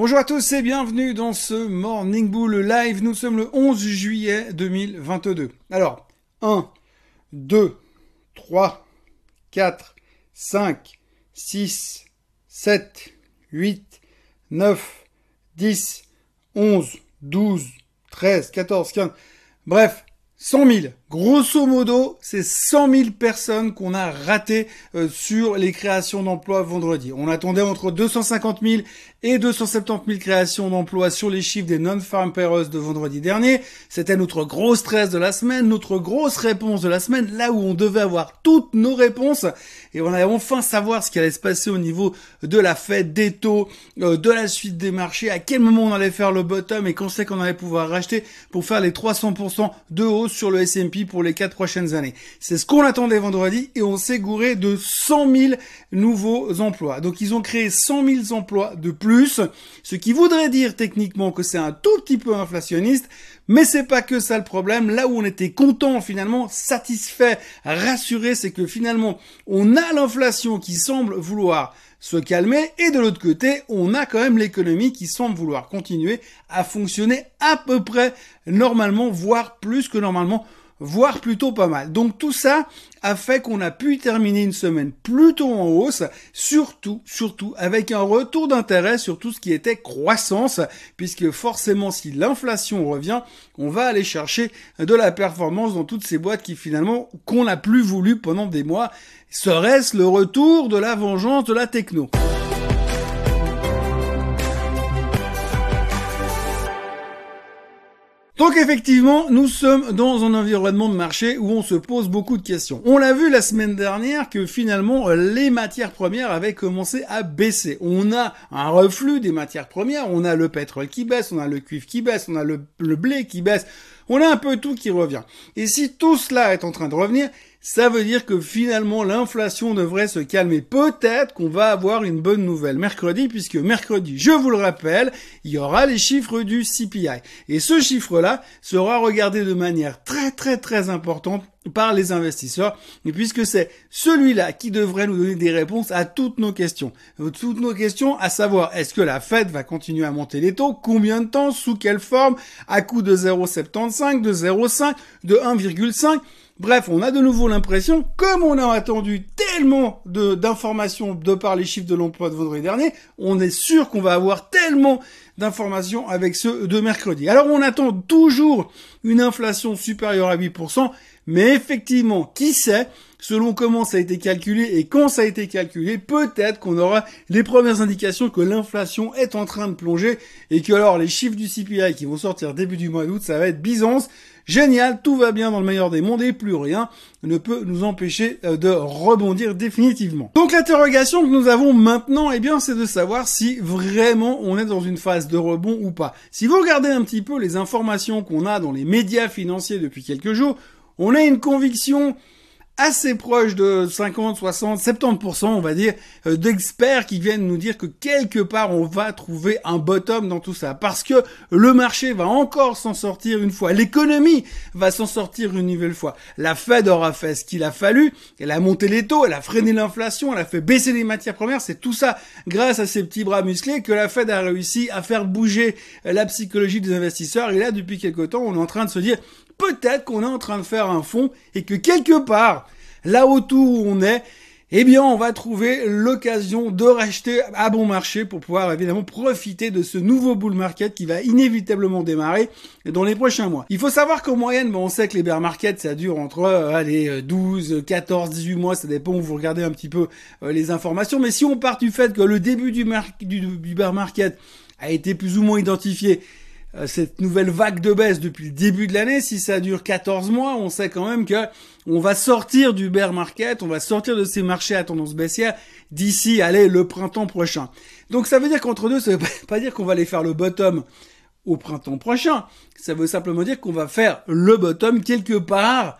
Bonjour à tous et bienvenue dans ce Morning Bull Live. Nous sommes le 11 juillet 2022. Alors, 1, 2, 3, 4, 5, 6, 7, 8, 9, 10, 11, 12, 13, 14, 15. Bref, 100 000. Grosso modo, c'est 100 000 personnes qu'on a ratées euh, sur les créations d'emplois vendredi. On attendait entre 250 000 et 270 000 créations d'emplois sur les chiffres des non-farm payrolls de vendredi dernier. C'était notre gros stress de la semaine, notre grosse réponse de la semaine, là où on devait avoir toutes nos réponses et on allait enfin savoir ce qui allait se passer au niveau de la fête des taux, euh, de la suite des marchés, à quel moment on allait faire le bottom et quand c'est qu'on allait pouvoir racheter pour faire les 300% de hausse sur le S&P pour les quatre prochaines années. C'est ce qu'on attendait vendredi et on s'est gouré de 100 000 nouveaux emplois. Donc ils ont créé 100 000 emplois de plus, ce qui voudrait dire techniquement que c'est un tout petit peu inflationniste, mais c'est pas que ça le problème. Là où on était content finalement, satisfait, rassuré, c'est que finalement on a l'inflation qui semble vouloir se calmer et de l'autre côté, on a quand même l'économie qui semble vouloir continuer à fonctionner à peu près normalement, voire plus que normalement voire plutôt pas mal. Donc tout ça a fait qu'on a pu terminer une semaine plutôt en hausse, surtout, surtout avec un retour d'intérêt sur tout ce qui était croissance, puisque forcément si l'inflation revient, on va aller chercher de la performance dans toutes ces boîtes qui finalement, qu'on n'a plus voulu pendant des mois. Serait-ce le retour de la vengeance de la techno? Donc effectivement, nous sommes dans un environnement de marché où on se pose beaucoup de questions. On l'a vu la semaine dernière que finalement les matières premières avaient commencé à baisser. On a un reflux des matières premières, on a le pétrole qui baisse, on a le cuivre qui baisse, on a le, blé qui baisse, on a un peu tout qui revient. Et si tout cela est en train de revenir, ça veut dire que finalement l'inflation devrait se calmer. Peut-être qu'on va avoir une bonne nouvelle mercredi, puisque mercredi, je vous le rappelle, il y aura les chiffres du CPI. Et ce chiffre-là sera regardé de manière très très très importante par les investisseurs, puisque c'est celui-là qui devrait nous donner des réponses à toutes nos questions. Toutes nos questions, à savoir, est-ce que la Fed va continuer à monter les taux? Combien de temps? Sous quelle forme? À coût de 0,75, de 0,5, de 1,5 Bref, on a de nouveau l'impression, comme on a attendu tellement d'informations de, par les chiffres de l'emploi de vendredi dernier, on est sûr qu'on va avoir tellement d'informations avec ceux de mercredi. Alors on attend toujours une inflation supérieure à 8%, mais effectivement, qui sait, selon comment ça a été calculé et quand ça a été calculé, peut-être qu'on aura les premières indications que l'inflation est en train de plonger et que alors les chiffres du CPI qui vont sortir début du mois d'août, ça va être Byzance. Génial, tout va bien dans le meilleur des mondes et plus rien ne peut nous empêcher euh, de rebondir définitivement. Donc l'interrogation que nous avons maintenant, eh bien, c'est de savoir si vraiment on est dans une phase de rebond ou pas. Si vous regardez un petit peu les informations qu'on a dans les médias financiers depuis quelques jours, on a une conviction assez proche de 50, 60, 70%, on va dire, euh, d'experts qui viennent nous dire que quelque part on va trouver un bottom dans tout ça. Parce que le marché va encore s'en sortir une fois. L'économie va s'en sortir une nouvelle fois. La Fed aura fait ce qu'il a fallu. Elle a monté les taux, elle a freiné l'inflation, elle a fait baisser les matières premières. C'est tout ça grâce à ses petits bras musclés que la Fed a réussi à faire bouger la psychologie des investisseurs. Et là, depuis quelque temps, on est en train de se dire peut-être qu'on est en train de faire un fond et que quelque part, là autour où on est, eh bien, on va trouver l'occasion de racheter à bon marché pour pouvoir évidemment profiter de ce nouveau bull market qui va inévitablement démarrer dans les prochains mois. Il faut savoir qu'en moyenne, on sait que les bear markets, ça dure entre euh, allez, 12, 14, 18 mois, ça dépend où vous regardez un petit peu euh, les informations. Mais si on part du fait que le début du, du, du bear market a été plus ou moins identifié cette nouvelle vague de baisse depuis le début de l'année, si ça dure 14 mois, on sait quand même que on va sortir du bear market, on va sortir de ces marchés à tendance baissière d'ici, allez, le printemps prochain. Donc ça veut dire qu'entre deux, ça veut pas dire qu'on va aller faire le bottom au printemps prochain. Ça veut simplement dire qu'on va faire le bottom quelque part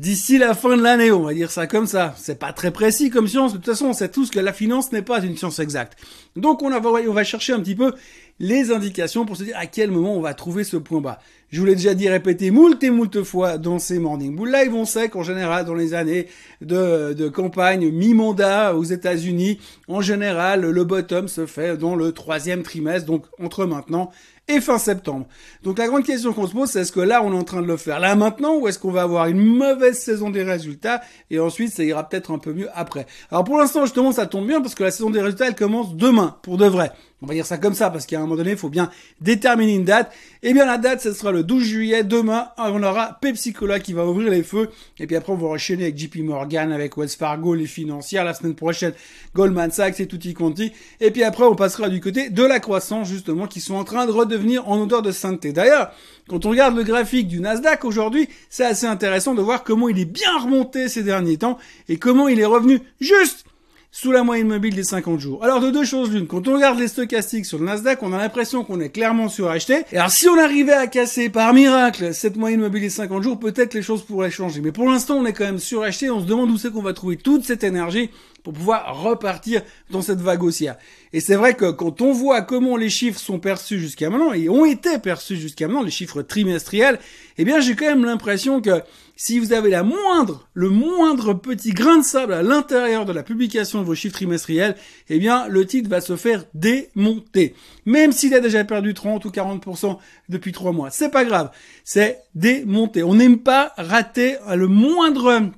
d'ici la fin de l'année, on va dire ça comme ça. C'est pas très précis comme science, de toute façon, on sait tous que la finance n'est pas une science exacte. Donc on, va, on va chercher un petit peu les indications pour se dire à quel moment on va trouver ce point bas. Je vous l'ai déjà dit, répété moult et moult fois dans ces Morning Bull Live. On sait qu'en général, dans les années de, de campagne mi-mandat aux États-Unis, en général, le bottom se fait dans le troisième trimestre, donc entre maintenant et fin septembre. Donc la grande question qu'on se pose, c'est est-ce que là on est en train de le faire là maintenant ou est-ce qu'on va avoir une mauvaise saison des résultats et ensuite ça ira peut-être un peu mieux après. Alors pour l'instant justement ça tombe bien parce que la saison des résultats elle commence demain pour de vrai. On va dire ça comme ça parce qu'à un moment donné il faut bien déterminer une date. Et eh bien la date ce sera le 12 juillet. Demain on aura Pepsi Cola qui va ouvrir les feux et puis après on va enchaîner avec JP Morgan, avec Wells Fargo, les financières la semaine prochaine, Goldman Sachs et tutti quanti. Et puis après on passera du côté de la croissance justement qui sont en train de redevenir en odeur de sainteté. D'ailleurs, quand on regarde le graphique du Nasdaq aujourd'hui, c'est assez intéressant de voir comment il est bien remonté ces derniers temps et comment il est revenu juste sous la moyenne mobile des 50 jours. Alors de deux choses l'une, quand on regarde les stochastiques sur le Nasdaq, on a l'impression qu'on est clairement suracheté. Et alors si on arrivait à casser par miracle cette moyenne mobile des 50 jours, peut-être les choses pourraient changer. Mais pour l'instant, on est quand même suracheté, on se demande où c'est qu'on va trouver toute cette énergie pour pouvoir repartir dans cette vague haussière. Et c'est vrai que quand on voit comment les chiffres sont perçus jusqu'à maintenant, et ont été perçus jusqu'à maintenant, les chiffres trimestriels, eh bien j'ai quand même l'impression que si vous avez la moindre, le moindre petit grain de sable à l'intérieur de la publication de vos chiffres trimestriels, eh bien le titre va se faire démonter. Même s'il a déjà perdu 30 ou 40% depuis trois mois. C'est pas grave. C'est démonté. On n'aime pas rater le moindre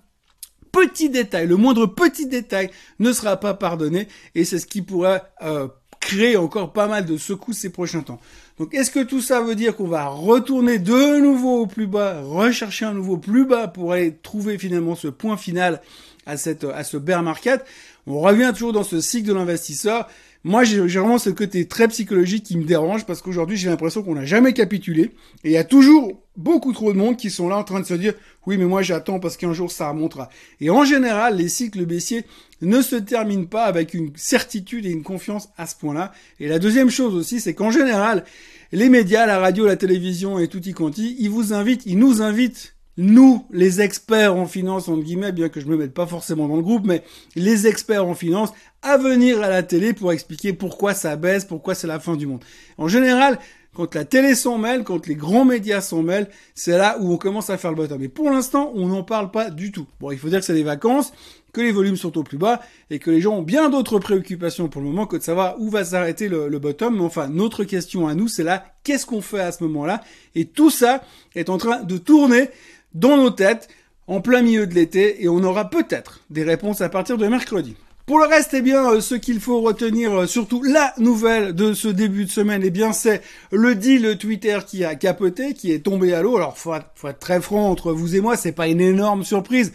petit détail, le moindre petit détail ne sera pas pardonné et c'est ce qui pourra euh, créer encore pas mal de secousses ces prochains temps. Donc est-ce que tout ça veut dire qu'on va retourner de nouveau au plus bas, rechercher un nouveau plus bas pour aller trouver finalement ce point final à cette à ce bear market? On revient toujours dans ce cycle de l'investisseur. Moi, j'ai vraiment ce côté très psychologique qui me dérange parce qu'aujourd'hui, j'ai l'impression qu'on n'a jamais capitulé et il y a toujours beaucoup trop de monde qui sont là en train de se dire oui, mais moi j'attends parce qu'un jour ça remontera. Et en général, les cycles baissiers ne se terminent pas avec une certitude et une confiance à ce point-là. Et la deuxième chose aussi, c'est qu'en général, les médias, la radio, la télévision et tout y quanti, ils vous invitent, ils nous invitent nous, les experts en finance, entre guillemets, bien que je me mette pas forcément dans le groupe, mais les experts en finance, à venir à la télé pour expliquer pourquoi ça baisse, pourquoi c'est la fin du monde. En général, quand la télé s'en mêle, quand les grands médias s'en mêlent, c'est là où on commence à faire le bottom. Mais pour l'instant, on n'en parle pas du tout. Bon, il faut dire que c'est des vacances, que les volumes sont au plus bas et que les gens ont bien d'autres préoccupations pour le moment que de savoir où va s'arrêter le, le, bottom. Mais enfin, notre question à nous, c'est là, qu'est-ce qu'on fait à ce moment-là? Et tout ça est en train de tourner dans nos têtes en plein milieu de l'été et on aura peut-être des réponses à partir de mercredi. Pour le reste, eh bien, euh, ce qu'il faut retenir, euh, surtout la nouvelle de ce début de semaine, eh bien, c'est le deal Twitter qui a capoté, qui est tombé à l'eau. Alors, faut, faut être très franc entre vous et moi, c'est pas une énorme surprise.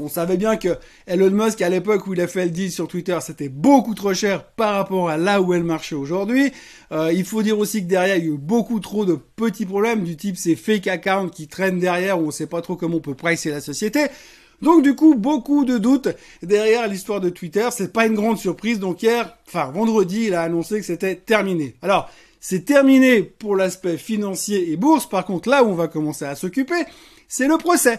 On savait bien que Elon Musk, à l'époque où il a fait le deal sur Twitter, c'était beaucoup trop cher par rapport à là où elle marchait aujourd'hui. Euh, il faut dire aussi que derrière, il y a eu beaucoup trop de petits problèmes du type ces fake accounts qui traînent derrière où on sait pas trop comment on peut pricer la société. Donc du coup, beaucoup de doutes derrière l'histoire de Twitter. C'est pas une grande surprise. Donc hier, enfin vendredi, il a annoncé que c'était terminé. Alors, c'est terminé pour l'aspect financier et bourse. Par contre, là où on va commencer à s'occuper, c'est le procès.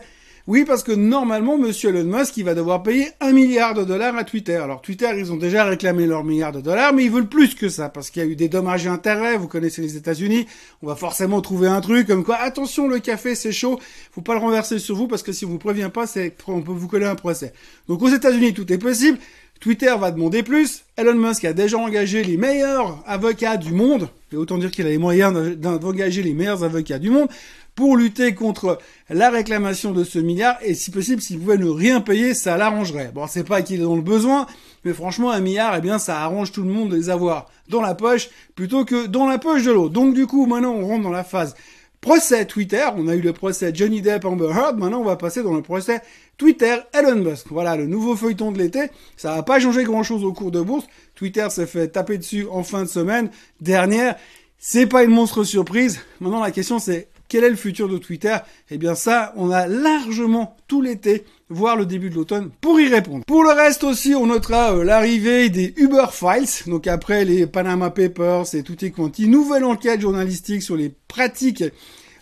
Oui, parce que normalement, monsieur Elon Musk, il va devoir payer un milliard de dollars à Twitter. Alors Twitter, ils ont déjà réclamé leur milliard de dollars, mais ils veulent plus que ça, parce qu'il y a eu des dommages et intérêts, vous connaissez les États-Unis, on va forcément trouver un truc comme quoi, attention, le café c'est chaud, faut pas le renverser sur vous, parce que si on vous prévient pas, on peut vous coller un procès. Donc aux États-Unis, tout est possible. Twitter va demander plus. Elon Musk a déjà engagé les meilleurs avocats du monde. Et autant dire qu'il a les moyens d'engager les meilleurs avocats du monde pour lutter contre la réclamation de ce milliard et si possible s'il pouvait ne rien payer ça l'arrangerait. Bon c'est pas qu'il est dans le besoin mais franchement un milliard eh bien ça arrange tout le monde de les avoir dans la poche plutôt que dans la poche de l'autre. Donc du coup maintenant on rentre dans la phase procès Twitter, on a eu le procès Johnny Depp Amber Heard, maintenant on va passer dans le procès Twitter Elon Musk. Voilà le nouveau feuilleton de l'été, ça va pas changer grand chose au cours de bourse. Twitter s'est fait taper dessus en fin de semaine dernière. C'est pas une monstre surprise. Maintenant la question c'est quel est le futur de Twitter? Eh bien ça, on a largement tout l'été, voire le début de l'automne, pour y répondre. Pour le reste aussi, on notera euh, l'arrivée des Uber Files, donc après les Panama Papers et tout est quanti, nouvelle enquête journalistique sur les pratiques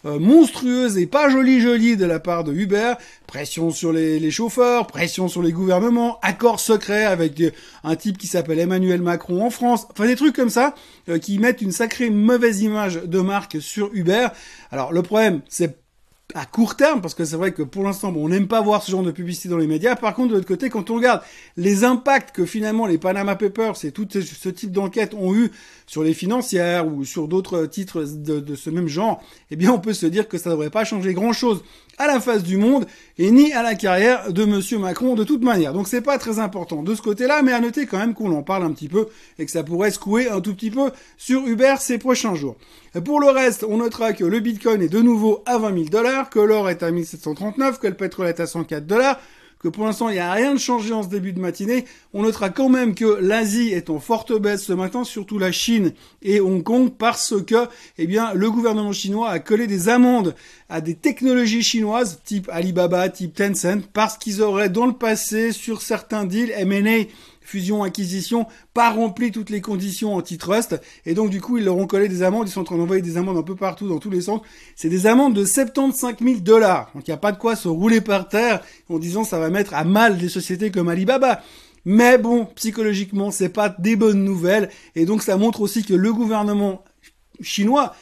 euh, monstrueuse et pas jolie jolie de la part de Uber, pression sur les, chauffeurs, pression sur les gouvernements, accord secret avec un type qui s'appelle Emmanuel Macron en France, enfin des trucs comme ça euh, qui mettent une sacrée mauvaise image de marque sur Uber. Alors le problème, c'est à court terme, parce que c'est vrai que pour l'instant, bon, on n'aime pas voir ce genre de publicité dans les médias. Par contre, de l'autre côté, quand on regarde les impacts que finalement les Panama Papers et tout ce type d'enquête ont eu sur les financières ou sur d'autres titres de, de, ce même genre, eh bien, on peut se dire que ça ne devrait pas changer grand-chose à la face du monde et ni à la carrière de Monsieur Macron de toute manière. Donc c'est pas très important de ce côté-là, mais à noter quand même qu'on en parle un petit peu et que ça pourrait secouer un tout petit peu sur Uber ces prochains jours. Pour le reste, on notera que le Bitcoin est de nouveau à 20 000 dollars, que l'or est à 1739, que le pétrole est à 104 dollars, que pour l'instant il n'y a rien de changé en ce début de matinée. On notera quand même que l'Asie est en forte baisse ce matin, surtout la Chine et Hong Kong, parce que eh bien le gouvernement chinois a collé des amendes à des technologies chinoises type Alibaba, type Tencent, parce qu'ils auraient dans le passé sur certains deals M&A fusion-acquisition, pas rempli toutes les conditions antitrust, et donc du coup ils leur ont collé des amendes, ils sont en train d'envoyer des amendes un peu partout dans tous les centres. C'est des amendes de 75 000 dollars, donc il n'y a pas de quoi se rouler par terre en disant ça va mettre à mal des sociétés comme Alibaba. Mais bon, psychologiquement, c'est pas des bonnes nouvelles, et donc ça montre aussi que le gouvernement chinois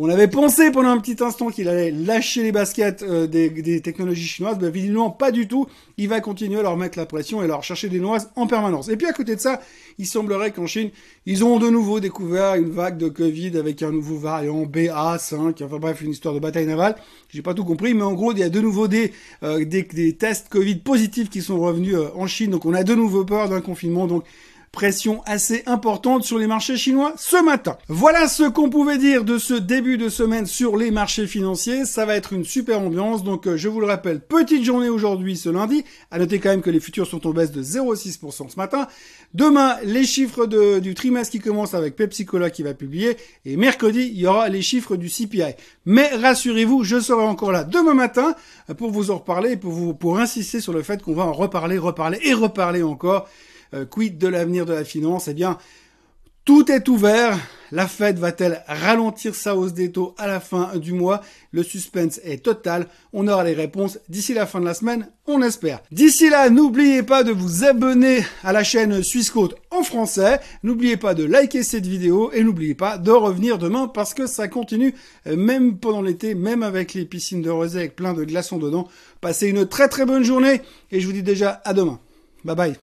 on avait pensé pendant un petit instant qu'il allait lâcher les baskets euh, des, technologies chinoises, mais évidemment pas du tout. Il va continuer à leur mettre la pression et leur chercher des noises en permanence. Et puis à côté de ça, il semblerait qu'en Chine, ils ont de nouveau découvert une vague de Covid avec un nouveau variant BA5, enfin bref, une histoire de bataille navale. J'ai pas tout compris, mais en gros, il y a de nouveau des, euh, tests Covid positifs qui sont revenus euh, en Chine, donc on a de nouveau peur d'un confinement. Donc pression assez importante sur les marchés chinois ce matin. Voilà ce qu'on pouvait dire de ce début de semaine sur les marchés financiers. Ça va être une super ambiance. Donc, euh, je vous le rappelle, petite journée aujourd'hui, ce lundi. À noter quand même que les futurs sont en baisse de 0,6% ce matin. Demain, les chiffres du trimestre qui commence avec Pepsi Cola qui va publier. Et mercredi, il y aura les chiffres du CPI. Mais rassurez-vous, je serai encore là demain matin pour vous en reparler et pour vous, pour insister sur le fait qu'on va en reparler, reparler et reparler encore euh, quid de l'avenir de la finance? Eh bien, tout est ouvert. La Fed va-t-elle ralentir sa hausse des taux à la fin du mois? Le suspense est total. On aura les réponses d'ici la fin de la semaine, on espère. D'ici là, n'oubliez pas de vous abonner à la chaîne Suisse Côte en français. N'oubliez pas de liker cette vidéo et n'oubliez pas de revenir demain parce que ça continue euh, même pendant l'été, même avec les piscines de rosée avec plein de glaçons dedans. Passez une très très bonne journée et je vous dis déjà à demain. Bye bye.